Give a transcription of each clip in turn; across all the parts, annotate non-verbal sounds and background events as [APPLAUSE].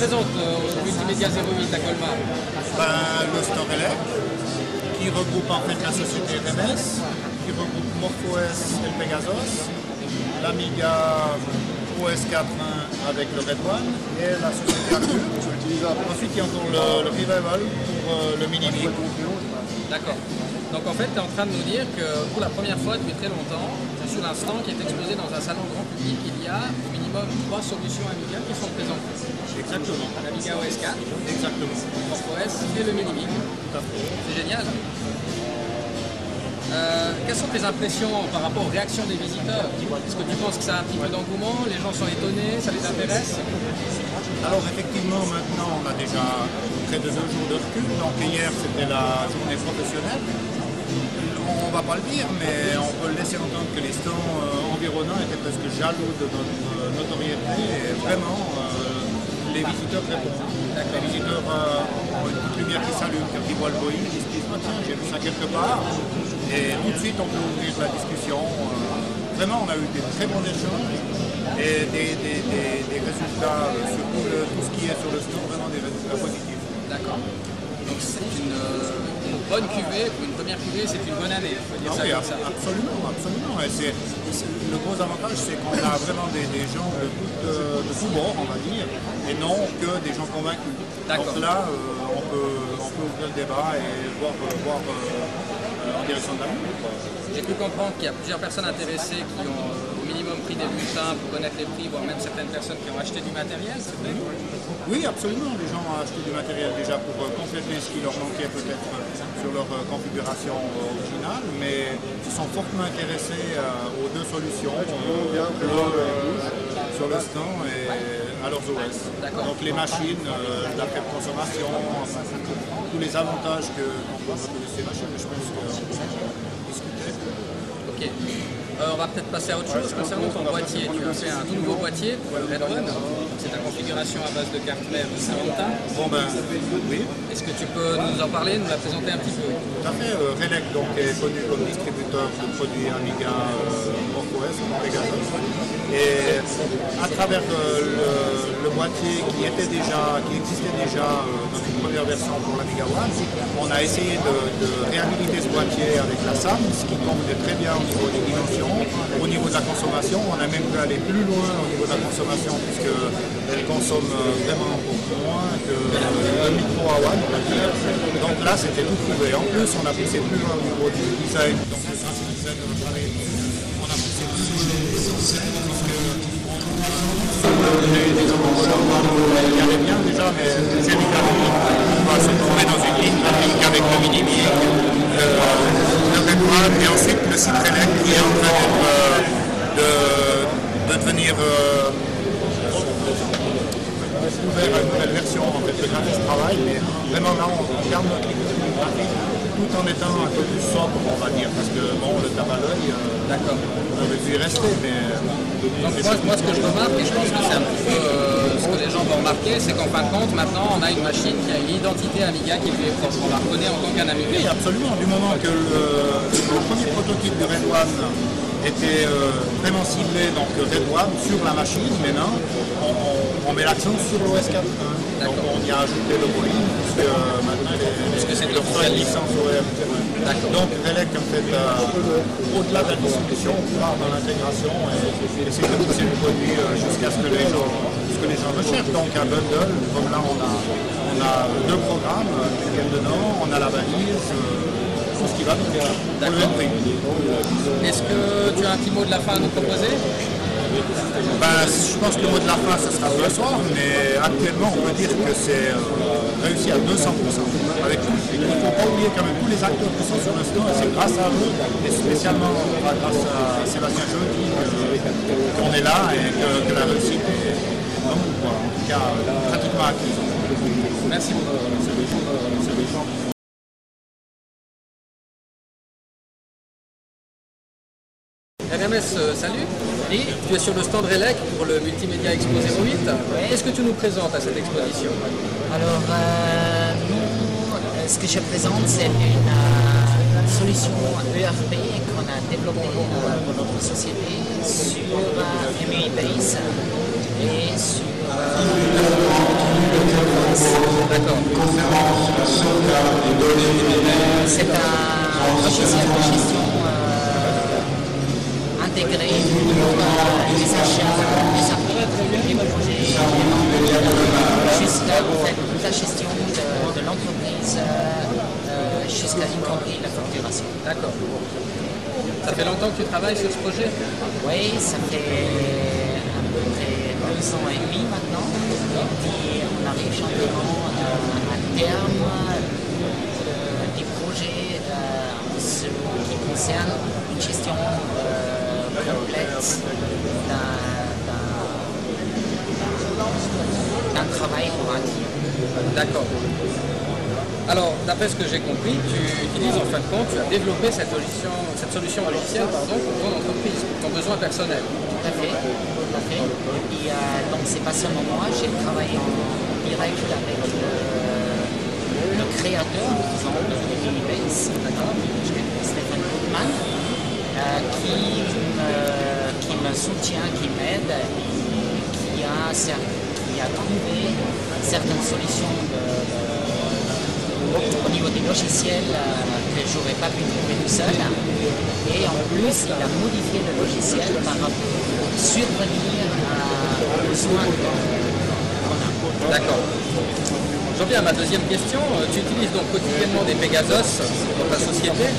présente euh, Multimédia 08 à Colmar ben, Le Store Elec, qui regroupe en fait la société RMS, qui regroupe MorphOS et le Pegasus, l'Amiga OS 4 avec le Red One et la société Arthur. Ensuite, il y a encore le, le Revival pour euh, le Mini Mig. D'accord. Donc en fait, tu es en train de nous dire que pour la première fois depuis très longtemps, sur l'instant qui est exposé dans un salon grand public, il y a minimum trois solutions Amiga qui sont présentées. Exactement. L'Amiga OS 4, Exactement. OS et le Mini Mig. C'est génial. Euh, quelles sont tes impressions par rapport aux réactions des visiteurs? Est-ce que tu penses que ça a un petit peu d'engouement? Les gens sont étonnés Ça les intéresse? Alors effectivement, maintenant, on a déjà près de deux jours de recul. Donc hier, c'était la journée professionnelle. Pas le dire, mais on peut laisser entendre que les stands euh, environnants étaient presque jaloux de notre euh, notoriété. Et vraiment, euh, les visiteurs. Les visiteurs ont une petite lumière qui s'allume quand ils voient le Boeing, ils se disent Ah, j'ai vu ça quelque part. Et tout de suite, on peut ouvrir la discussion. Vraiment, on a eu des très bons échanges et des, résultats sur tout, le- tout ce qui est sur le store, vraiment des résultats positifs. D'accord. Donc c'est une, bonne cuvée, première cuvée, c'est une bonne année, il faut dire Ah ça oui, comme ça. absolument, absolument. Et c'est- c'est- le gros avantage, c'est qu'on a vraiment des, des gens de tout, euh, de tout bord, on va dire, et non que des gens convaincus. D'accord. Donc là, euh, on, peut, on peut ouvrir le débat et voir, euh, voir en direction de l'avenir. J'ai pu comprendre qu'il y a plusieurs personnes intéressées qui ont minimum pris des bulletins pour connaître les prix, voire même certaines personnes qui ont acheté du matériel, c'est vrai? Oui, absolument. Les gens ont acheté du matériel déjà pour euh, compléter ce qui leur manquait peut-être euh, sur leur euh, configuration originale, mais ils sont fortement intéressés aux deux solutions, sur le stand et à leurs OS. Donc les machines, la consommation, tous les avantages que ces machines, je pense qu'on. Ok. Euh, on va peut-être passer à autre chose concernant ton boîtier. Tu as fait un tout nouveau boîtier pour le Red One. C'est ta configuration à base de carte mère de Samantha. Bon ben, oui. Est-ce que tu peux nous en parler, nous la présenter un petit peu? Tout à fait. Euh, Relec donc, est connu comme distributeur de produits Amiga euh, Et à travers euh, le, boîtier qui était déjà, qui existait déjà euh, dans une première version pour l'Amiga One, on a essayé de, réhabiliter ce boîtier avec la SAM, ce qui convenait très bien au niveau des dimensions, au niveau de la consommation. On a même pu aller plus loin au niveau de la consommation puisqu'elle consomme euh, vraiment beaucoup moins que le micro. Donc là, c'était tout trouvé. En plus, on a poussé plus loin au niveau du design. Et ensuite le Citrelec qui est en train euh, de, de devenir euh, ouvert à une nouvelle version en fait, de graphisme travail, mais vraiment là on garde notre graphique tout en étant un peu plus sobre on va dire, parce que bon le tabac à l'œil, euh, D'accord. on aurait dû y rester, mais Donc moi, moi, ce que je remarque, et je pense que c'est un petit peu euh, ce que les gens vont remarquer, c'est qu'en fin de compte, maintenant, on a une machine qui a une identité Amiga qui lui est propre. On la reconnaît en tant qu'un Oui, Amiga. absolument. Du moment que le, le premier prototype de Red One était euh, vraiment ciblé, donc Red One sur la machine, maintenant, on, on- on met l'accent sur l'OS 4. Donc on y a ajouté le Boeing, puisque euh, maintenant les, Puisque c'est de les l'officiel. licence. Donc Relec, en fait, euh, au-delà de la distribution, on part dans l'intégration et essayer de pousser le produit euh, jusqu'à ce que les gens ce que les gens recherchent. Donc un bundle, comme là on a, on a deux programmes dedans, on a la valise, euh, tout ce qui va donc, pour le même prix. Est-ce que tu as un petit mot de la fin à nous proposer? Ben, je pense que le mot de la fin, ce sera ce soir, mais actuellement, on peut dire que c'est euh, réussi à 200%. Avec il ne faut pas oublier quand même tous les acteurs qui sont sur le stand, c'est grâce à eux, et spécialement grâce à Sébastien que- qu'on est là et que, la réussite est, non, quoi, en tout cas, euh, pratiquement acquise. Merci beaucoup. RMS, euh, Tu es sur le stand Relec pour le Multimédia Expo 08. Qu'est-ce que tu nous présentes à cette exposition Alors, euh, nous, euh, ce que je présente, c'est une euh, solution ERP qu'on a développée pour notre société sur MUI Base et sur. D'accord. C'est un logiciel de gestion euh, les achats, les impôts, les projets, jusqu'à en fait, la gestion de, de l'entreprise, euh, euh, jusqu'à y compris la facturation. D'accord. Ça fait longtemps que tu travailles sur ce projet? Oui, ça fait à peu près deux ans et demi maintenant. Et on arrive gentiment euh, à terme euh, des projets euh, qui concerne une gestion complète d'un- travail pour un. D'accord. Alors, d'après ce que j'ai compris, tu utilises en fin de compte, tu as développé cette solution, cette solution logicielle pardon, pour ton entreprise, pour ton besoin personnel. Tout à fait, tout à fait. Et puis, euh, donc, c'est pas seulement moi, j'ai travaillé en direct avec le, le créateur, disons, de Unibase, Stéphane Goodman, qui, me, qui me soutient, qui m'aide, qui a, trouvé certaines solutions au niveau des logiciels euh, que j'aurais pas pu trouver tout seul. Et en plus, il a modifié le logiciel par pour survenir à- aux besoins qu'on a. D'accord. J'en à ma deuxième question. Euh, Tu utilises donc quotidiennement des Pegasos dans ta société.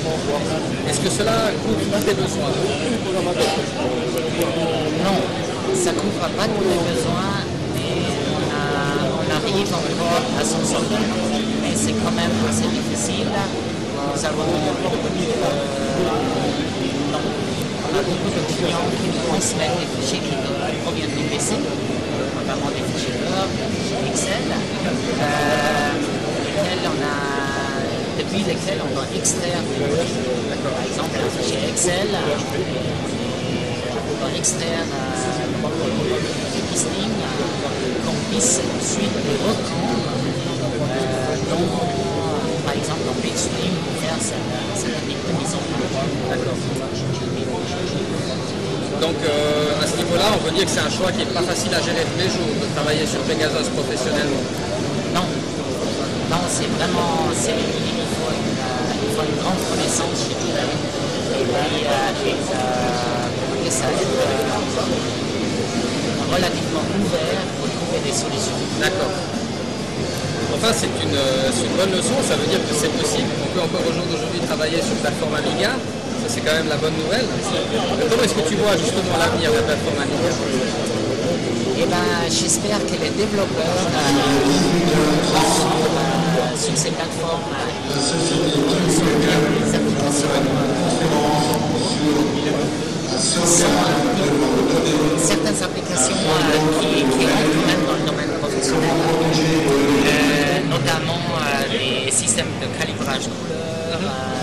Est-ce que cela couvre tous tes besoins Non, ça ne couvre pas tous les besoins, mais on, arrive encore à s'en sortir. Mais c'est quand même assez difficile. Non, on a beaucoup de clients qui nous transmettent des fichiers qui proviennent du PC, notamment des fichiers Word, des fichiers Excel, depuis lesquels on doit extraire. Par exemple, un fichier Excel, on doit extraire des listings qu'on puisse ensuite les reprendre dans, par exemple, dans PageStream pour faire en place. Donc euh, à ce niveau-là, on peut dire que c'est un choix qui n'est pas facile à gérer tous les jours, de travailler sur Pegasos professionnellement. Non, non, c'est vraiment, c'est, il faut une, euh, il faut une grande connaissance, je dirais. Et puis, euh, et, euh, dire ça, euh, relativement ouvert pour trouver des solutions. D'accord. Enfin, c'est une, euh, une bonne leçon, ça veut dire que c'est possible. On peut encore au jour d'aujourd'hui travailler sur plateforme Amiga. C'est quand même la bonne nouvelle. Comment est-ce que tu vois justement l'avenir de la plateforme Amiga Et ben, j'espère que les développeurs euh, sur, euh, sur ces plateformes les applications euh, sont certaines applications euh, qui, qui rentrent dans le domaine professionnel, notamment euh, les systèmes de calibrage couleur, ou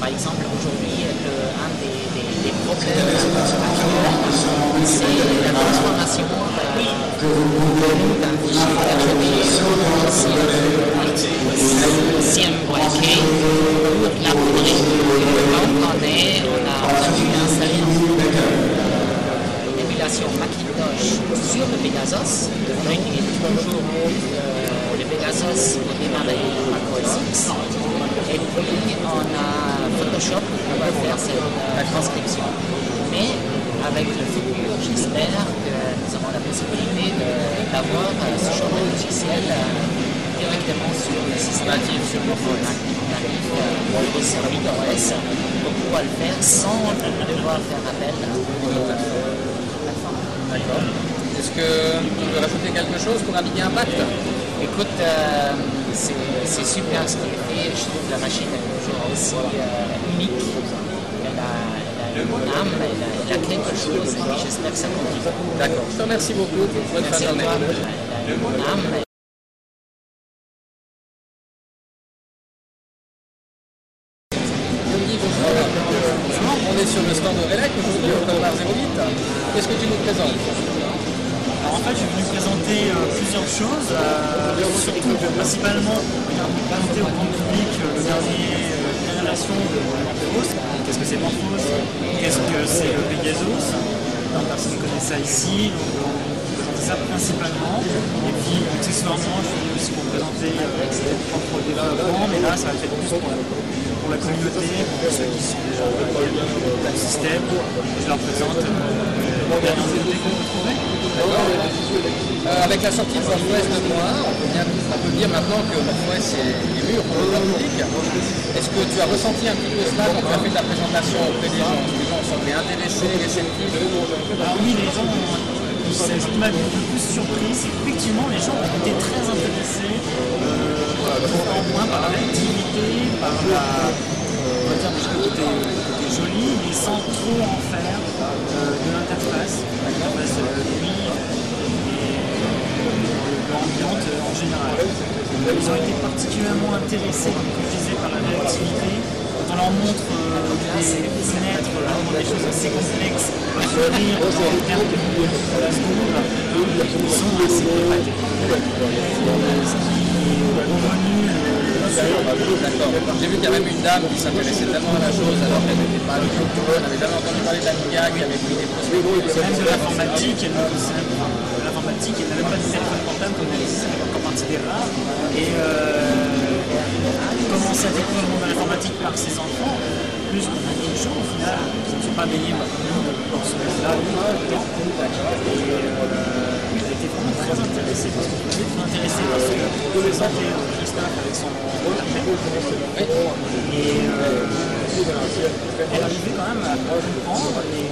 par exemple aujourd'hui un des, des- des problèmes actuels, c'est la transformation euh, d'un fichier RGB CMYK pour l'imprimer. Donc on, est, on a entendu installer une émulation Macintosh sur le Pegasus. On utilise toujours euh, le Pegasus pour démarrer macOS X. Puis on a Photoshop pour pouvoir faire cette euh, transcription. Mais avec le futur, j'espère que nous avons la possibilité d'avoir euh, ce genre de logiciel euh, directement sur le système sur le phone natif, au service OS pour pouvoir le faire sans devoir faire appel à une plateforme. D'accord. Est-ce que tu veux rajouter quelque chose pour Amiga Impact Écoute, euh, c'est super ce qu'il fait. Je trouve la machine est toujours aussi euh, unique. Elle a, elle a une âme, elle a, elle a quelque chose et j'espère que ça continue. D'accord. Je te remercie beaucoup. Bonne fin de journée. toi. Elle a une âme. Système. Je leur présente euh. Euh, avec la sortie de Northwest 2.1, on peut, bien- on peut dire maintenant que Northwest est, est mûr pour le public. Est-ce que tu as ressenti un petit peu cela quand tu as fait ta présentation auprès des gens? Les gens semblaient intéressés, réceptifs Alors oui, les gens, ce qui m'a le plus surpris, c'est qu'effectivement les gens ont été très intéressés euh, moins par l'activité, par la, on va dire joli, mais sans trop en faire euh, de l'interface, l'interface euh, lui et l'ambiance en général. Ils ont été particulièrement intéressés, comme je disais, par la réactivité. On leur montre euh, des fenêtres, vraiment des choses assez complexes, dans le terme de la seconde, ils sont assez épatés. Ce qui est revenu D'accord. J'ai vu qu'il y avait même une dame qui s'intéressait tellement à la chose alors qu'elle n'était pas du tout elle n'avait jamais entendu parler d'Amiga, qui avait pris des prospectus. même de l'informatique, elle de l'informatique, elle n'avait pas de téléphone portable comme elle disait, encore partie des rares. Et euh, elle commence à découvrir le monde de l'informatique par ses enfants, plus qu'on a des gens au final qui ne sont pas baignés par dans ce monde-là. Et très intéressée, parce que je suis intéressé parce que je présentais Christophe avec son internet. Et euh, elle arrivait quand même à comprendre et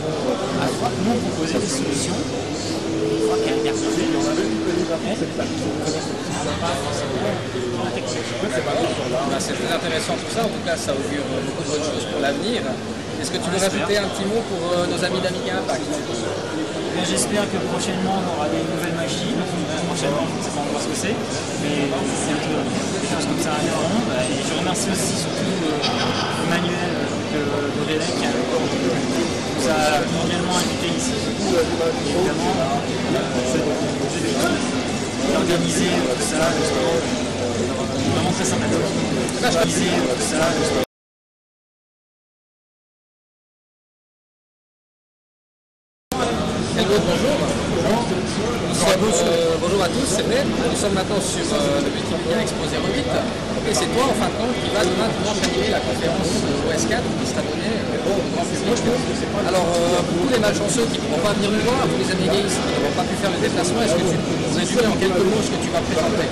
à voir comment proposer des solutions. Une fois qu'elle retrouvée dans elle, pas forcément la technique. C'est très intéressant tout ça, en tout cas ça augure beaucoup de bonnes choses pour l'avenir. Est-ce que tu veux rajouter un petit mot pour euh, nos amis d'Amiga Impact J'espère que prochainement on aura des nouvelles machines. Prochainement, je ne sais pas encore ce que c'est, mais bientôt des choses comme ça arriveront. Bah, Et je remercie aussi surtout euh, Emmanuel de, de Rélec qui nous a cordialement invités ici. Et évidemment, euh, je vais organiser tout ça, vraiment très sympathique. Tout ça, justement. Hello, bonjour. Euh, bonjour à tous, c'est vrai. Nous sommes maintenant sur euh, le Multimédia Exposé 8. Et c'est toi, en fin de compte, qui va demain dimanche animer la conférence OS4 qui sera donnée euh, au grand public. Alors, euh, pour tous les malchanceux qui ne pourront pas venir nous voir, pour les amis gays qui n'auront pas pu faire le déplacement, est-ce que tu peux nous résumer en quelques mots ce que tu vas présenter?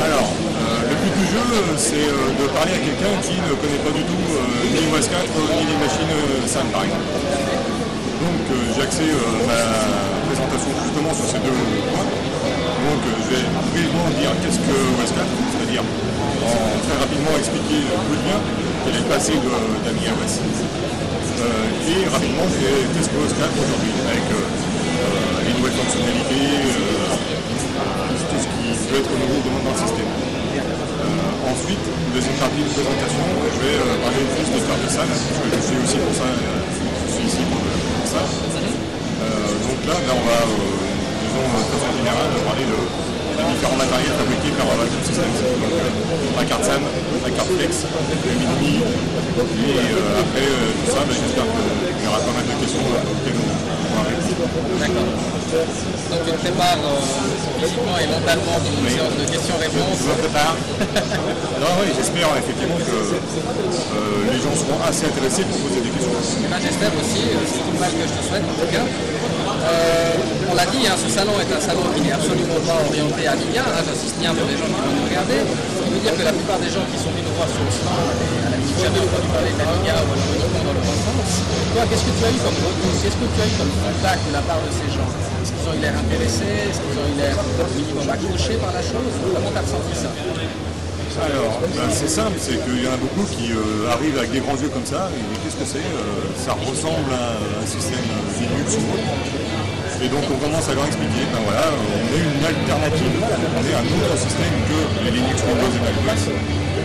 Alors, euh, le but du jeu, c'est de parler à quelqu'un qui ne connaît pas du tout ni OS 4 ni les machines SAN par exemple. J'ai axé euh, ma présentation justement sur ces deux points. Donc je vais brièvement dire qu'est-ce que 4, c'est-à-dire très rapidement expliquer le lien, quel est le passé d'Amiga OS. Euh, et rapidement, qu'est-ce que 4 aujourd'hui, avec euh, euh, les nouvelles fonctionnalités, euh, tout ce qui peut être nouveau dans le système. Ensuite, deuxième partie de présentation, je vais parler plus de faire de salle, parce que je suis aussi pour ça, je suis ici pour, là, ben, on va, euh, disons, de façon générale, parler de, différents matériels fabriqués par euh, Vacuum Systems. Donc, euh, la carte SAM, la carte Flex, le mini, et euh, après euh, tout ça, ben, j'espère qu'il y aura pas mal de questions euh, auxquelles on pourra répondre. D'accord. Donc tu te prépares euh, physiquement et mentalement pour une séance de questions-réponses. Je me prépare. [LAUGHS] Alors oui, j'espère effectivement que euh, les gens seront assez intéressés pour poser des questions. Eh ben, J'espère aussi, euh, c'est une balle que je te souhaite en tout cas. Euh, on l'a dit, hein, ce salon est un salon qui n'est absolument pas orienté à Amiga, hein, j'insiste bien pour les gens qui vont nous regarder. Qui veut dire que la plupart des gens qui sont venus nous voir sur le et à la jamais entendu parler d'Amiga ou alors uniquement dans leur enfance. Toi, qu'est-ce que tu as eu comme retour? Qu'est-ce que tu as eu comme contact de la part de ces gens? Est-ce qu'ils ont eu l'air intéressés? Est-ce qu'ils ont eu l'air minimum accrochés par la chose? Comment tu as ressenti ça? Alors, ben, c'est simple, c'est qu'il y en a beaucoup qui euh, arrivent avec des grands yeux comme ça, et qu'est-ce que c'est Euh, Ça ressemble à un système Linux ou autre. Et donc on commence à leur expliquer, ben voilà, on est une alternative, on est un autre système que les Linux, Windows et macOS.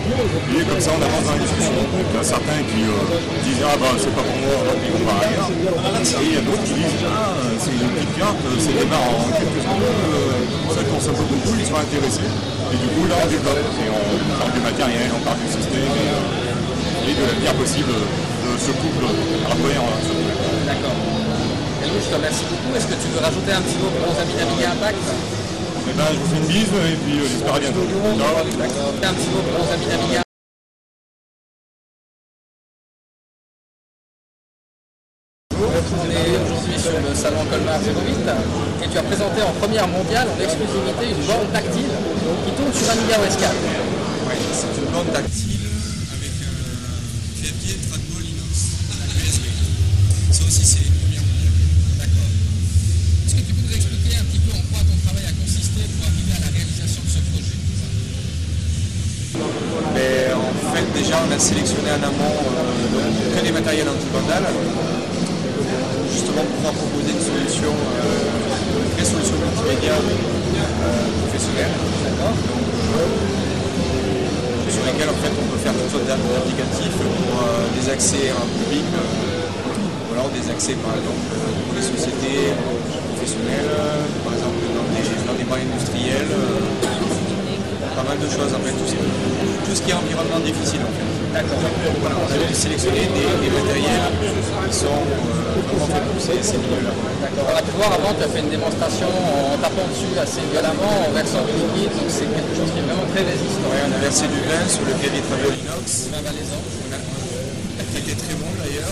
Et comme ça on avance dans la discussion. Il y a certains qui euh, disent ah bah c'est pas pour moi, donc ils vont voir ailleurs. Et il y a d'autres qui disent ah c'est une petite carte, c'est démarre en quelques secondes, euh, ça consomme pas beaucoup, ils sont intéressés. Et du coup là on développe et on parle du matériel, on parle du système et, euh, et de l'avenir possible de ce couple hardware. D'accord. Elouche je te remercie beaucoup. Est-ce que tu veux rajouter un petit mot pour nos amis d'Amiga Impact? Eh ben, je vous fais une bise et puis euh, j'espère à bientôt. Ciao. Un petit mot pour nos amis d'Amiga On est aujourd'hui sur le salon Colmar 08 et tu as présenté en première mondiale en exclusivité une borne tactile qui tourne sur Amiga OS 4. Ouais, c'est une borne tactile avec un clavier trackball inox USB. Ça aussi, c'est une première mondiale. D'accord. Est-ce que tu peux nous expliquer un petit peu en quoi ton travail a consisté pour arriver à la réalisation de ce projet en fait, déjà, on a sélectionné en amont euh, que des matériels anti-vandales pour justement pouvoir proposer une solution, euh, une vraie solution multimédia euh, professionnelle. Sur lesquels en fait on peut faire toutes sortes d'applicatifs pour des accès en public euh, ou alors des accès par exemple pour les sociétés difficile en fait. D'accord. Voilà, on a sélectionner des, des matériels qui sont euh, vraiment faits pour ces, ces milieux-là. D'accord. On a pu voir avant, tu as fait une démonstration en tapant dessus assez violemment, en versant du liquide, donc c'est quelque chose qui est vraiment très résistant. Ouais, on a versé du vin sur le clavier Travel Inox, Vin valaisan. qui était très bon d'ailleurs.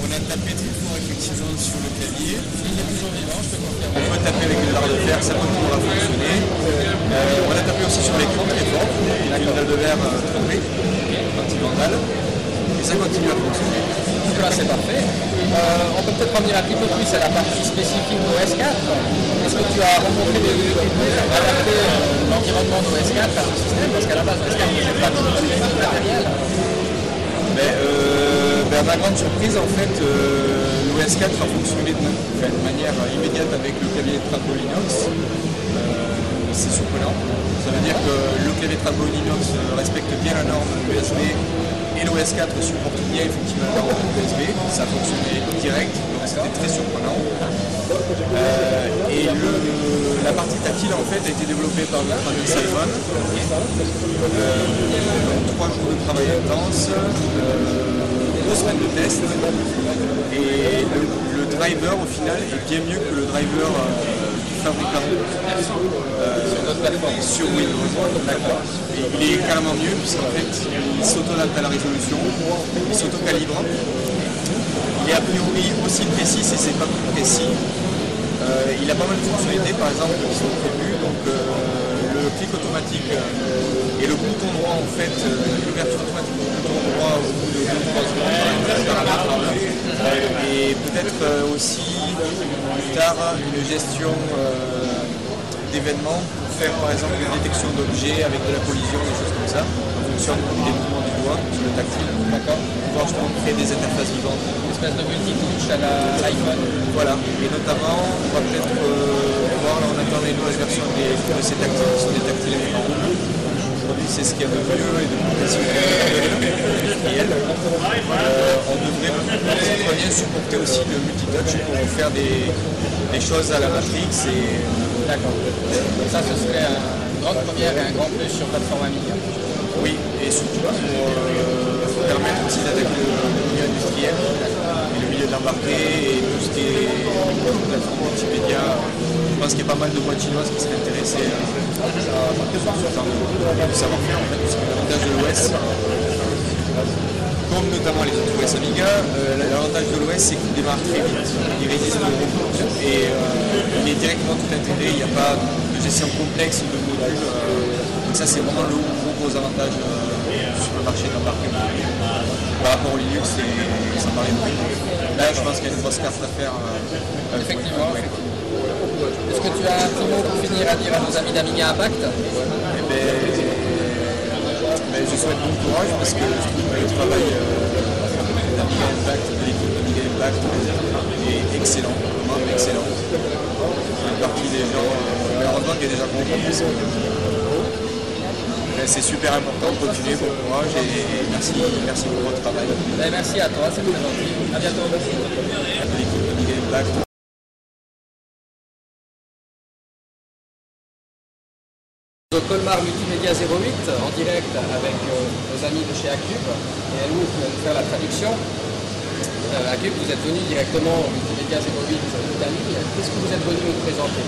On a tapé très effectivement sur le clavier. Il est toujours vivant, je te confirme. On peut taper avec une barre de fer, ça continuera à fonctionner. Euh, on a tapé aussi sur l'écran très fort, avec une dalle de verre euh, trempée, anti-vandale. Et ça continue à fonctionner. Donc là, c'est parfait. Euh, on peut peut-être revenir un petit peu plus à la partie spécifique d'OS 4. Est-ce que tu as rencontré des difficultés à adapter l'environnement d'OS 4 à ce système? Parce qu'à la base, OS 4 n'était pas matériel. Mais, euh, ben, à ma grande surprise, en fait, euh, l'OS 4 a fonctionné de, ma- de manière immédiate avec le clavier Trapo Linux. Euh, c'est surprenant. Ça veut dire que le clavier Trapo Linux euh, respecte bien la norme USB et l'OS 4 supporte bien effectivement la norme USB. Ça a fonctionné direct, donc c'était très surprenant. Euh, et le- la partie tactile en fait a été développée par notre ami Simon. Euh, donc, trois jours de travail intense, euh, deux semaines de test. Et le, le driver au final est bien mieux que le driver euh, du fabricant euh, sur Windows. D'accord. Et Il est carrément mieux puisqu'en fait il s'auto-adapte à la résolution, il s'auto-calibre. Il est a priori aussi précis si c'est pas plus précis. Euh, il a pas mal de fonctionnalités par exemple qui sont prévues. Donc euh, le clic automatique euh, et le bouton droit en fait, l'ouverture automatique droit au bout de 2-3 secondes par exemple, et peut-être euh, aussi plus tard une gestion euh, d'événements pour faire par exemple une détection d'objets avec de la collision, des choses comme ça, en fonction des mouvements du doigt sur le tactile. D'accord. Pouvoir justement créer des interfaces vivantes. Une espèce de multitouche à l'iPhone. Voilà, et notamment, on va peut-être euh, voir, là on attend les nouvelles versions des, de ces tactiles, qui sont des tactiles ce qu'il y a de mieux et de plus industriel. Euh, on devrait bien supporter aussi le multitouch pour faire des, choses à la Matrix et D'accord. Ça, ce serait une grande première et un grand plus sur plateforme Amiga. oui, et surtout pour euh, permettre aussi d'attaquer le, milieu industriel milieu de l'embarqué et tout ce qui est plateforme multimédia. Je pense qu'il y a pas mal de boîtes chinoises qui seraient intéressées à, à ce savoir-faire en fait, l'avantage de l'OS, comme notamment les autres OS Amiga, euh, l'avantage de l'OS c'est qu'il démarre très vite, il résiste au reboot et euh, il est directement tout intégré, il n'y a pas de gestion complexe de modules. euh, donc ça c'est vraiment le gros gros avantage marché de. Par rapport au Linux, c'est- ça paraît très Là je pense qu'il y a une grosse carte à faire. euh, euh, Effectivement, ouais. Est-ce que tu as un petit mot pour finir à dire à nos amis d'Amiga Impact? Eh ben, ben, je souhaite bon courage parce que je trouve que le travail euh, d'Amiga Impact, de l'équipe d'Amiga Impact est excellent, vraiment excellent. Une partie des gens, euh, mais heureusement qu'il y a des gens contents parce que c'est super important, continuez, bon courage et merci, merci pour votre travail. Eh, Merci à toi, c'est très gentil. À bientôt. De Impact. De Colmar Multimédia 08 en direct avec euh, nos amis de chez Acube et Helmut qui va nous faire la traduction. Euh, Acube, vous êtes venu directement au Multimédia Amiga 08 d'Italie. Qu'est-ce que vous êtes venu nous présenter?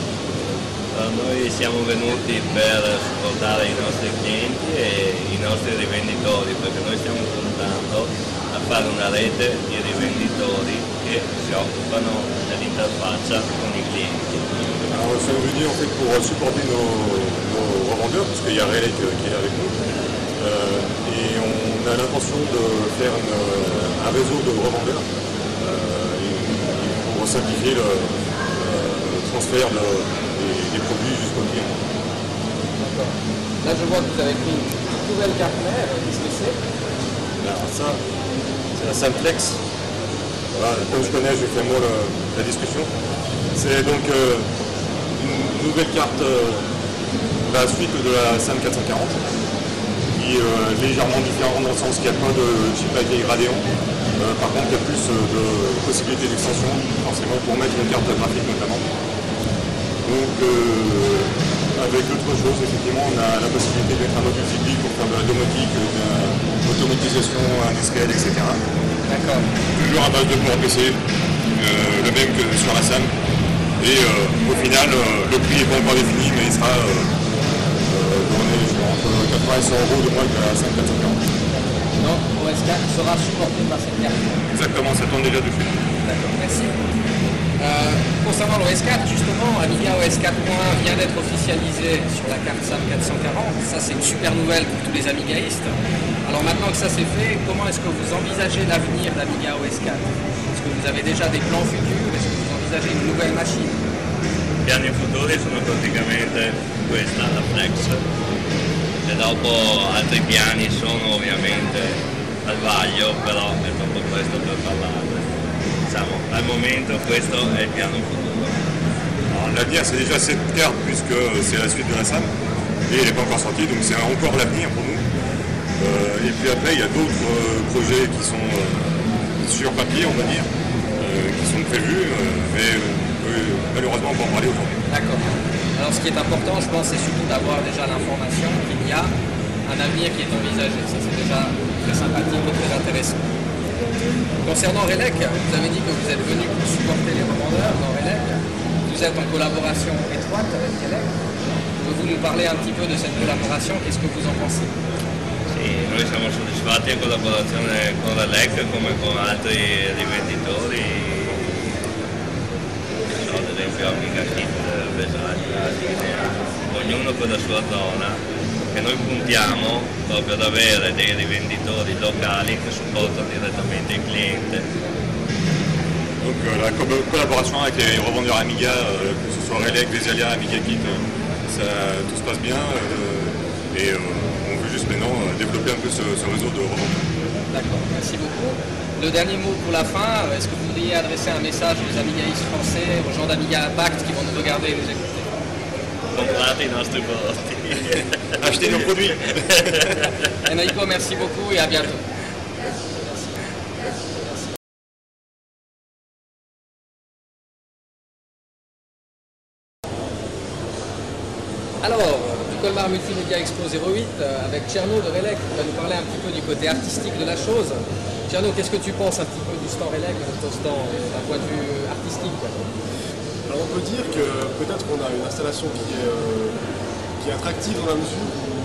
Noi siamo venuti per supportare i nostri clienti e i nostri rivenditori perché noi stiamo puntando a fare una rete di rivenditori che si occupano dell'interfaccia con i clienti. Alors, c'est venu en fait pour supporter nos, nos revendeurs, puisqu'il y a Relec euh, qui est avec nous. Euh, et on a l'intention de faire une- un réseau de revendeurs euh, pour simplifier euh, le transfert de- des, des produits jusqu'au client. D'accord. Là, je vois que vous avez pris une nouvelle carte mère. Qu'est-ce que c'est? Alors ça, c'est la Simplex. Voilà, comme je connais, je fais moi le- la discussion. C'est donc euh, une nouvelle carte, euh, la suite de la SAM 440, qui est euh, légèrement différente dans le sens qu'il n'y a pas de chip avec Radeon. Euh, par contre, il y a plus euh, de possibilités d'extension, forcément pour mettre une carte graphique notamment. Donc, euh, avec autre chose, effectivement, on a la possibilité de mettre un module cyclique pour faire de la domotique, de l'automatisation industrielle, etc. D'accord. Toujours à base de PC, euh, le même que sur la SAM. Et euh, au final, euh, le prix n'est pas encore défini, mais il sera euh, euh, entre 80 et 100 euros de moins que la SAM 440. Donc, OS4 sera supporté par cette carte. Exactement, ça tourne déjà dessus. D'accord, merci. Euh, concernant l'OS4, justement, Amiga OS 4.1 vient d'être officialisé sur la carte SAM 440. Ça, c'est une super nouvelle pour tous les Amigaïstes. Alors maintenant que ça c'est fait, comment est-ce que vous envisagez l'avenir d'Amiga OS4 Est-ce que vous avez déjà des plans futurs Est-ce que vous envisagez une nouvelle machine? I piani futuri sono praticamente questa, la Flex? E dopo altri piani sono ovviamente al vaglio, però è troppo presto per parlarne. Diciamo, al momento questo è il piano futuro. Alors, L'avenir, c'est déjà cette carte, puisque c'est la suite de la SAM. Et elle n'est pas encore sortie, donc c'est encore l'avenir pour nous. Euh, et puis après, il y a d'autres euh, projets qui sont euh, sur papier, on va dire, euh, qui sont prévus, euh, mais on peut malheureusement pas en parler aujourd'hui. D'accord. Alors ce qui est important, je pense, c'est surtout d'avoir déjà l'information qu'il y a un avenir qui est envisagé. Ça c'est déjà très sympathique et très intéressant. Concernant Relec, vous avez dit que vous êtes venu pour supporter les revendeurs dans Relec. Vous êtes en collaboration étroite avec Relec. Pouvez-vous nous parler un petit peu de cette collaboration? Qu'est-ce que vous en pensez? Sì, noi siamo soddisfatti in collaborazione con la LEC come con altri rivenditori, ad esempio Amiga Kit, Vesaglia, Linea, ognuno per la sua zona e noi puntiamo proprio ad avere dei rivenditori locali che supportano direttamente il cliente. Donc euh, la co- collaboration avec les revendeurs Amiga, euh, que ce soit Relec, Vesalia, Amiga Kit, euh, ça, tout se passe bien. euh, et euh, on veut juste maintenant euh, développer un peu ce, ce réseau de revendeurs. D'accord, merci beaucoup. Le dernier mot pour la fin, est-ce que vous voudriez adresser un message aux Amigaïstes français, aux gens d'Amiga Impact qui vont nous regarder et nous écouter? [LAUGHS] Achetez nos produits [LAUGHS] Enrico, merci beaucoup et à bientôt. Alors, du Colmar Multimédia Expo 08 euh, avec Tcherno de Relec, qui va nous parler un petit peu du côté artistique de la chose. Tcherno, qu'est-ce que tu penses un petit peu du stand Relec, de ton stand, euh, d'un point de vue artistique? quoi Alors on peut dire que peut-être qu'on a une installation qui est, euh, qui est attractive dans la mesure où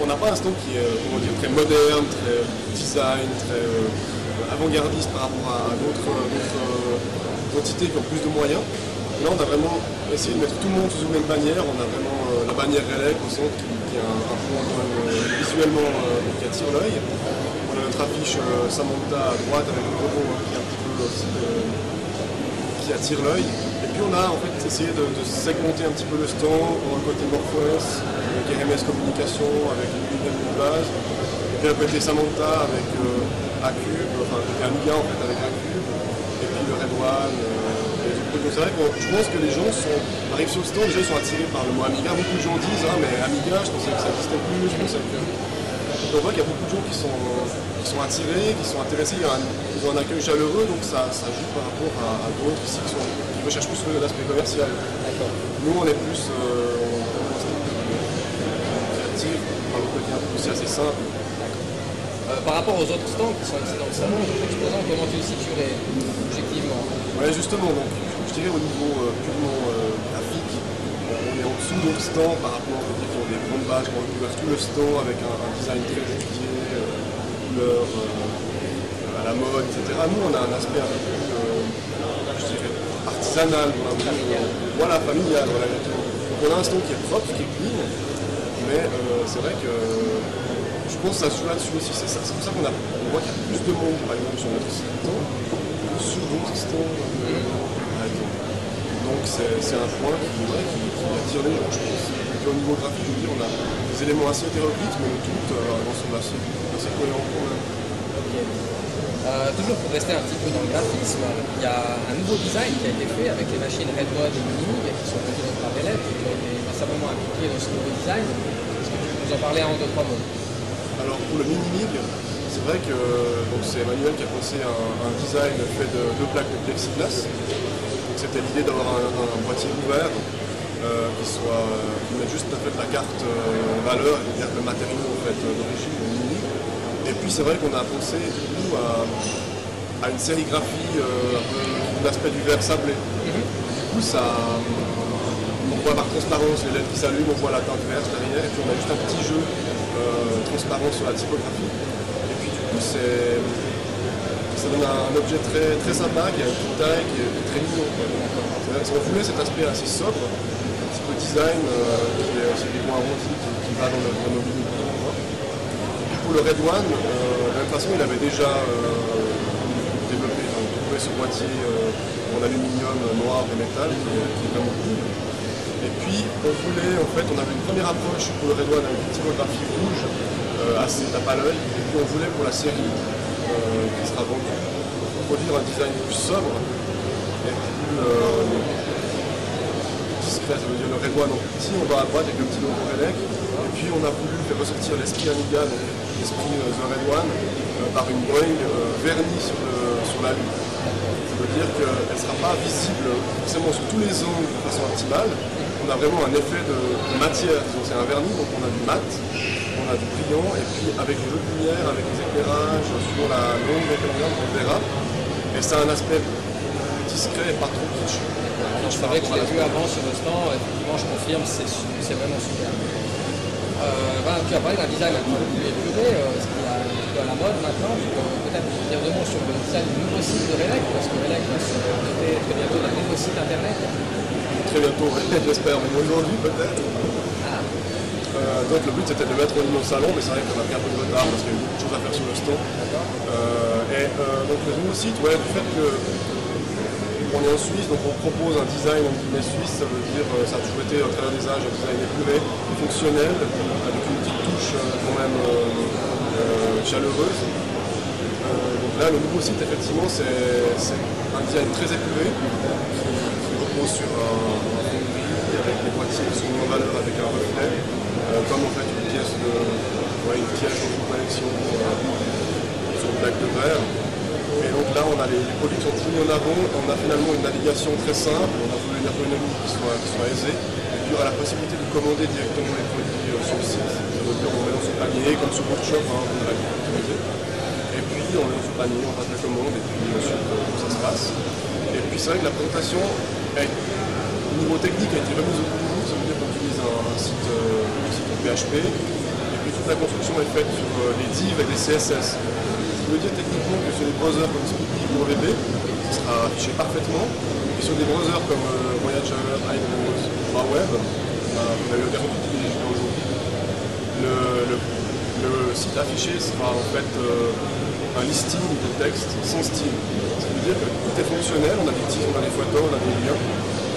on n'a pas un stand qui est très moderne, très design, très euh, avant-gardiste par rapport à d'autres euh, entités qui ont plus de moyens. Là on a vraiment essayé de mettre tout le monde sous une même bannière. On a vraiment la bannière Relec au centre qui, est un, un point visuellement qui attire l'œil. On a notre affiche Samantha à droite avec le logo qui est un petit peu aussi qui attire l'œil. Et puis on a en fait essayé de, segmenter un petit peu le stand, a le côté MorphOS, avec RMS Communication, avec de base, et puis le côté Samantha avec euh, Acube, enfin Amiga en fait avec Acube, et puis le Red One. euh. Donc c'est vrai que je pense que les gens sont, arrivent sur le stand, déjà ils sont attirés par le mot Amiga. Beaucoup de gens disent ah mais Amiga, je pensais que ça n'existait plus, je pensais que. Donc on voit qu'il y a beaucoup de gens qui sont, qui sont attirés, qui sont intéressés, il y a un- ils ont un accueil chaleureux, donc ça, ça joue par rapport à, à d'autres ici qui, sont, qui recherchent plus l'aspect commercial. Nous on est plus euh, créatif, par le côté aussi assez simple. Euh, Par rapport aux autres stands qui sont ici dans le salon, les exposants, comment tu le situerais objectivement? Ouais, justement, donc, je dirais au niveau euh, purement euh, graphique, on est en dessous de notre stand par rapport aux qui ont des grandes pages qui ont tout le stand avec un, un design très étudié, euh, couleurs euh, à la mode, etc. Nous, on a un aspect un peu plus, euh, je dirais, artisanal, mesure où- voilà, familial, voilà. Donc on a un stand qui est propre, qui est clean, mais euh, c'est vrai que je pense que ça joue là-dessus aussi. C'est ça- c'est pour ça qu'on voit qu'il y a plus de monde, par exemple, sur notre stand que sur d'autres stands, euh. Donc c'est un point qui, qui attire les gens, je pense. Puis au niveau graphique, je veux dire, on a des éléments assez hétéroclites, mais le tout euh, ensemble assez, assez cohérent quand même. Euh, toujours pour rester un petit peu dans le graphisme, il y a un nouveau design qui a été fait avec les machines Redwood et Mini qui sont produites par Velep et qui ont été massivement impliquées dans ce nouveau design. Est-ce que tu peux nous en parler en deux, trois mots? Alors pour le mini-mig, c'est vrai que c'est Emmanuel qui a pensé un, un design fait de deux plaques de plexiglas. Donc c'était l'idée d'avoir un, un boîtier ouvert euh, qui soit euh, qui met juste en fait la carte euh, valeur, c'est-à-dire le matériau en fait d'origine, le mini. Et puis c'est vrai qu'on a pensé du coup à, à une sérigraphie un l'aspect du verre sablé. Du coup ça on voit par transparence les lettres qui s'allument, on voit la teinte verte derrière, et puis on a juste un petit jeu euh, transparent sur la typographie. Et puis du coup, c'est, ça donne un, un objet très, très sympa, qui a une petite taille, qui est, très mignon. On voulait cet aspect assez sobre, design, euh, qui est aussi des points arrondis, qui, qui va dans. Et puis pour le Red One, euh, de la même façon, il avait déjà euh, développé, enfin, trouvé ce boîtier euh, en aluminium noir et métal, qui est, vraiment cool. Et puis on voulait, en fait, on avait une première approche pour le Red One avec une typographie rouge, euh, assez tape à l'œil, et puis on voulait pour la série euh, qui sera vendue, produire un design plus sobre et plus euh, ça veut dire le One en petit, on va à droite avec le petit logo Redec, et puis on a voulu faire ressortir l'esprit Amiga, donc l'esprit euh, The Red One, euh, par une Boeing euh, vernie sur, la lune. Ça veut dire qu'elle ne sera pas visible forcément sur tous les angles de façon optimale. On a vraiment un effet de, matière. Donc c'est un vernis, donc on a du mat, on a du brillant, et puis avec les jeux de lumière, avec les éclairages, sur la longue éclairage, on verra. Et c'est un aspect discret et pas trop kitsch. Je savais que je l'ai vu avant sur le stand, effectivement je confirme, c'est vraiment super. Euh, tu as parlé d'un design un peu plus épuré, ce qui est à la mode maintenant. Peut-être dire deux mots sur le design du nouveau site de Relec, parce que Relec va se doter très bientôt d'un nouveau site internet. Très bientôt, j'espère, même aujourd'hui peut-être. Ah, Euh, donc le but c'était de mettre au salon, mais c'est vrai qu'on a pris un peu de retard parce qu'il y a eu beaucoup de choses à faire sur le stand. Euh, et euh, donc le nouveau site, ouais, du fait que on est en Suisse, donc on propose un design en guillemets suisse, ça veut dire euh, ça a toujours été au travers des âges un design épuré, fonctionnel, avec une petite touche euh, quand même euh, chaleureuse. Donc là le nouveau site effectivement c'est un design très épuré qui repose sur un, avec des boîtiers qui sont en valeur avec un reflet, comme en fait une pièce de ouais, une pièce une collection sur une plaque de verre. Et donc là on a les, les sont mis en avant, on a finalement une navigation très simple, on a voulu une ergonomie qui soit, aisée, et puis y aura la possibilité de commander directement les produits euh, sur le site. Ça veut dire on met dans son panier, comme sur Bookshop, hein, on a utilisé. Et puis on met dans son panier, on passe la commande, et puis ensuite euh, ça se passe. Et puis c'est vrai que la présentation, au niveau technique, a été remise au bout. Ça veut dire qu'on utilise un, site, euh, site PHP. Et puis toute la construction est faite sur euh, les divs et des CSS. Ça veut dire techniquement que sur des browsers comme Speedy ou VB, ça sera affiché parfaitement. Et sur des browsers comme euh, Voyager, iDrows, Web, on a on a eu l'occasion d'utiliser jusqu'à aujourd'hui. Le, le- le site affiché sera en fait euh, un listing de texte sans style. Ça veut dire que tout est fonctionnel, on a des titres, on a des photos, on a des liens.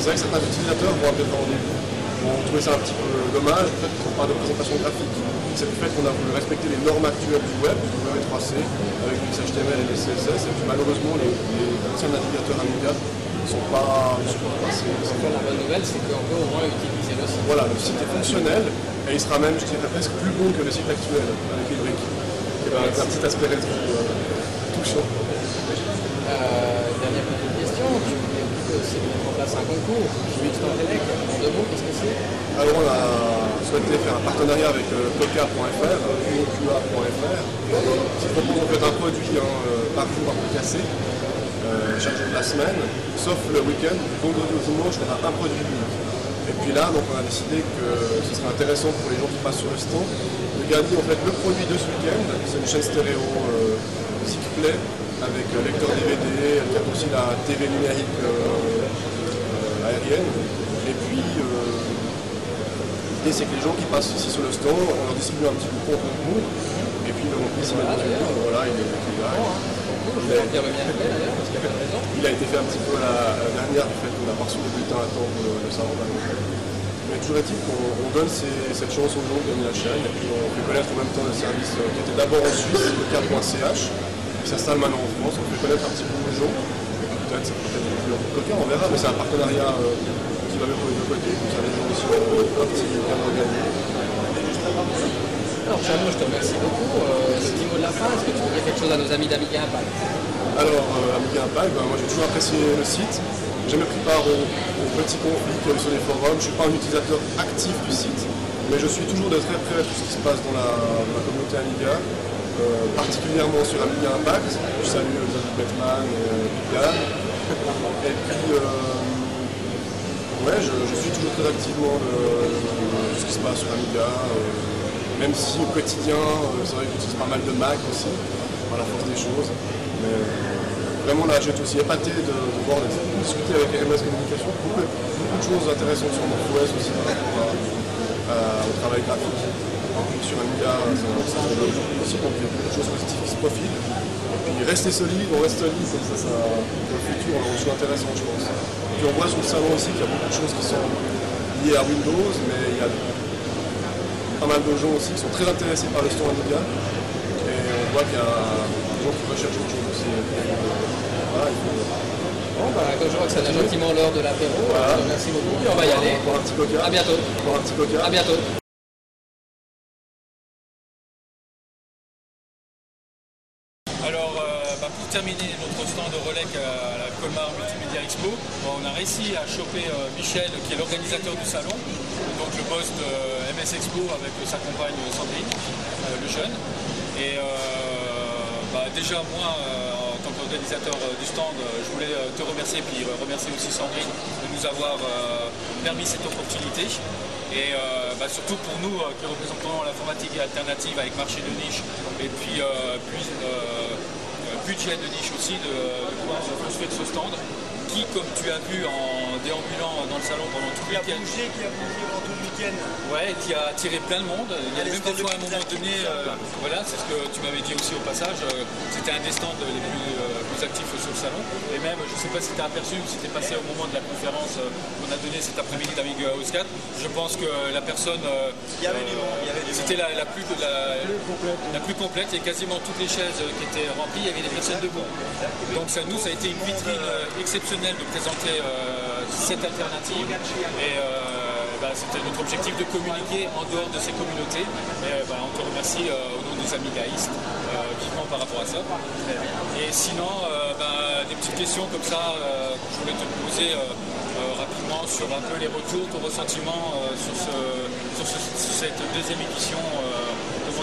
C'est vrai que certains utilisateurs vont peut-être vont trouver ça un petit peu dommage, peut-être parle de présentation graphique. C'est le fait qu'on a voulu respecter les normes actuelles du web, du W3C, avec du HTML et des CSS, et puis malheureusement les, les anciens navigateurs Amiga ne sont pas, sont pas encore la bonne nouvelle, c'est qu'on peut au moins utiliser le site. Voilà, le site est fonctionnel et il sera même, je dirais, presque plus bon que le site actuel avec les briques. Et ben, avec un petit aspect rétro euh, touchant. Euh, dernière petite question, tu voulais aussi mettre en place un concours, en Relec, en deux mots, qu'est-ce que c'est? Alors on a souhaité faire un partenariat avec Coca.fr, QOQA.fr, qui propose en fait un produit hein, euh, par jour cassé. Euh, chaque jour de la semaine, sauf le week-end, vendredi au dimanche, on a un produit. Et puis là, donc, on a décidé que ce serait intéressant pour les gens qui passent sur le stand de garder en fait, le produit de ce week-end. C'est une chaîne stéréo euh, Play avec euh, lecteur DVD, elle capte aussi la TV numérique euh, aérienne. Et puis, l'idée c'est que les gens qui passent ici sur le stand, on leur distribue un petit coupon concours. Et puis, le c'est maintenant. Voilà, il est, il est là. Le y a de. Il a été fait un petit peu la, dernière, du fait qu'on a pas reçu le bulletin à temps pour le, le salon. Mais toujours est-il qu'on on donne ces- cette chance aux gens de gagner la chaîne et puis on fait connaître en même temps le service euh, qui était d'abord en Suisse, le cadre.ch, qui s'installe maintenant en France. On fait connaître un petit peu aux gens. Peut-être ça peut être plus en coquin, on verra, mais c'est un partenariat euh, qui va bien pour les deux côtés. Gagné. Alors Chano, je te remercie beaucoup. Euh, petit mot de la fin, est-ce que tu peux dire quelque chose à nos amis d'Amiga Impact Alors, euh, Amiga Impact, ben, moi j'ai toujours apprécié le site. J'ai jamais pris part aux, aux petits conflits qu'il y a eu sur les forums. Je ne suis pas un utilisateur actif du site, mais je suis toujours de très près tout ce qui se passe dans la, dans la communauté Amiga, euh, particulièrement sur Amiga Impact. Je salue euh, David Bettman et Big [LAUGHS] Dan. Et puis, ouais, je, suis toujours très activement de ce qui se passe sur Amiga. euh, même si au quotidien, euh, c'est vrai que j'utilise pas mal de Mac aussi, par la force des choses. Mais euh, vraiment là, j'ai aussi épaté de, voir de discuter avec RMS Communication. Beaucoup, beaucoup de choses intéressantes sur MorphOS aussi par rapport au travail graphique. Sur Amiga, c'est un développement aussi, donc il y a beaucoup de choses positives qui se profilent. Et puis rester solide, on reste solide, comme ça, ça, pour le futur, on aussi intéressant, je pense. Puis on voit sur le salon aussi qu'il y a beaucoup de choses qui sont liées à Windows, mais il y a pas mal de gens aussi qui sont très intéressés par le store. Et on voit qu'il y a des gens qui recherchent autre chose aussi. Voilà, il faut Bon, bah, comme je vois que ça a gentiment l'heure de l'apéro, Voilà. remercie beaucoup. On va y aller. boire un petit coca. À bientôt. Boire un petit coca. À bientôt. Réussi à choper euh, Michel, qui est l'organisateur du salon, donc le boss de euh, MS Expo avec sa compagne Sandrine, euh, le jeune. Et bah, déjà, moi, en tant qu'organisateur du stand, je voulais te remercier, puis remercier aussi Sandrine de nous avoir permis cette opportunité. Et bah, surtout pour nous qui représentons l'informatique alternative avec marché de niche et puis, budget de niche aussi de, de pouvoir construire ce stand comme tu as vu en déambulant dans le salon pendant tout le week-end, Bougé, qui a bougé pendant tout le week-end. Ouais, qui a attiré plein de monde. Il y a même parfois à un moment donné, euh, voilà, c'est ce que tu m'avais dit aussi au passage, euh, c'était un des stands les plus, euh, plus actifs sur le salon. Et même, je ne sais pas si tu as aperçu ou si tu es passé au moment de la conférence qu'on a donnée cet après-midi House 4, je pense que la personne. Il y avait du monde, il y avait du C'était la, la plus, la, la plus complète et quasiment toutes les chaises qui étaient remplies, il y avait des personnes debout. Donc ça, nous, ça a été une vitrine exceptionnelle de présenter cette alternative. Et euh, bah, c'était notre objectif de communiquer en dehors de ces communautés. Euh, bah, on te remercie euh, au nom des amigaïstes euh, vivement par rapport à ça. Et sinon, bah, des petites questions comme ça que je voulais te poser. rapidement sur un peu les retours, ton ressentiment sur, ce- sur ce- sur cette deuxième édition,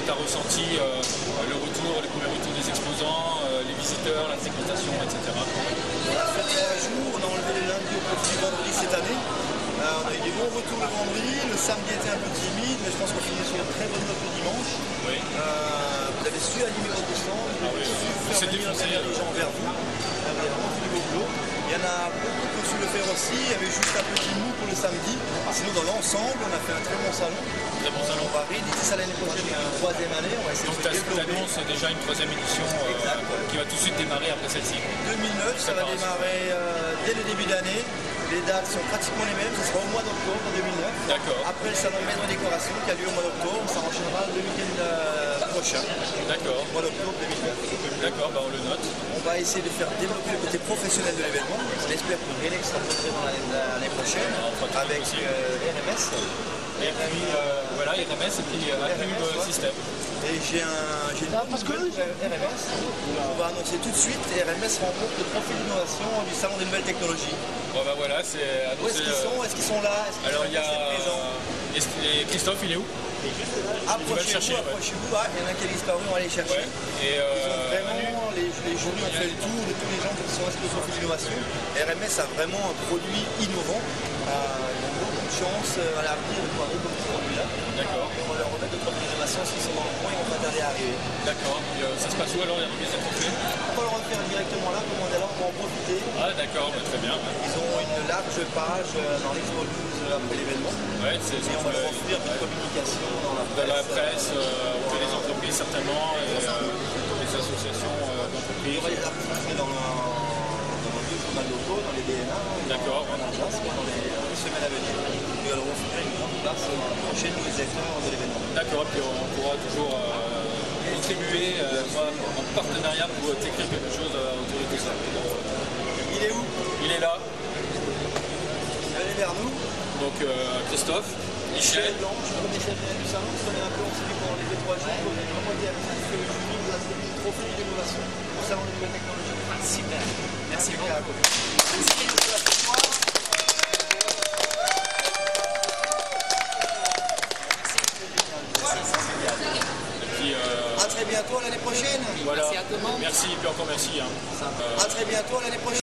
tu as ressenti euh, le retour, les premiers retours des exposants, euh, les visiteurs, la ségrégation, etc. On a fait trois jours, on a enlevé les lundis au profit du vendredi cette année. Euh, on a eu des bons retours le vendredi, le samedi était un peu timide, mais je pense qu'on finit sur une très bonne note le dimanche. Oui. Vous avez su animer votre stand, vous avez su faire venir les gens vers vous. Vous avez vraiment fait du beau boulot. Il y en a beaucoup qui ont su le faire aussi, il y avait juste un petit mou pour le samedi. Sinon dans l'ensemble, on a fait un très bon salon. Très bon salon. On va rééditer ça l'année prochaine, une troisième année, on va essayer Donc tu annonces déjà une troisième édition euh, qui va tout de suite démarrer après celle-ci. 2009, ça va démarrer euh, dès le début d'année. Les dates sont pratiquement les mêmes, ce sera au mois d'octobre 2009. D'accord. Après le salon Maison Décoration qui a lieu au mois d'octobre, ça enchaînera le week-end euh, prochain, D'accord, mois d'octobre 2009. d'accord, bah on le note. On va essayer de faire développer le côté professionnel de l'événement. On espère que Renex sera présent l'année l'année prochaine avec euh, RMS. Et puis euh, voilà, RMS et puis euh, RMS, ouais. System. Et j'ai un, j'ai une bonne nouvelle pour RMS. On va annoncer tout de suite. RMS rencontre le profil d'innovation du Salon des Nouvelles Technologies. Bon bah voilà, c'est Où est-ce qu'ils euh, sont? Est-ce qu'ils sont là? Est-ce qu'ils Alors sont il y a. présents? Et et Christophe, il est où? Approchez-vous, approchez-vous. Ah, il y en a qui est disparu, on va aller les chercher. Ouais. Et Les, les jurys ont fait le tour de tous les gens qui sont inscrits au profil d'innovation. RMS a vraiment un produit innovant. Euh, beaucoup de chance euh, à l'avenir de pouvoir comme ce produit-là. D'accord. Et on va leur remettre d'autres d'innovation s'ils sont dans le coin, ils vont pas tarder à arriver. D'accord. Et, euh, ça se passe où alors les remises de trophées On va le refaire directement là, comme on est là, on va en profiter. Ah d'accord, bah, très bien. Ils ont une large page euh, dans l'Expo News après l'événement. Ouais, c'est Et on va leur offrir une communication dans la dans la presse. presse, auprès des entreprises certainement, et les associations euh, Il y d'entreprises. aura des articles dans, le- dans nos deux journaux locaux, dans les DNA, D'accord. en Alsace, dans les, les semaines à venir. Et alors on fera une grande place dans la prochaine newsletter de l'événement. D'accord, puis on pourra toujours euh, contribuer euh, en partenariat pour écrire quelque chose euh, autour de tout ça. Il est où? Il est là, Vers nous. donc euh, Christophe, Michel. Michel Blanc, je connais Michel du salon, je connais un peu, on s'est vu pendant les deux trois jours. On est vraiment été avec le jury de la série Trophée d'innovation au salon des nouvelles technologies. Super. Merci. Et puis euh, À très bientôt l'année prochaine. voilà. Merci à tout le monde. Merci, puis encore merci. hein. À très bientôt l'année prochaine.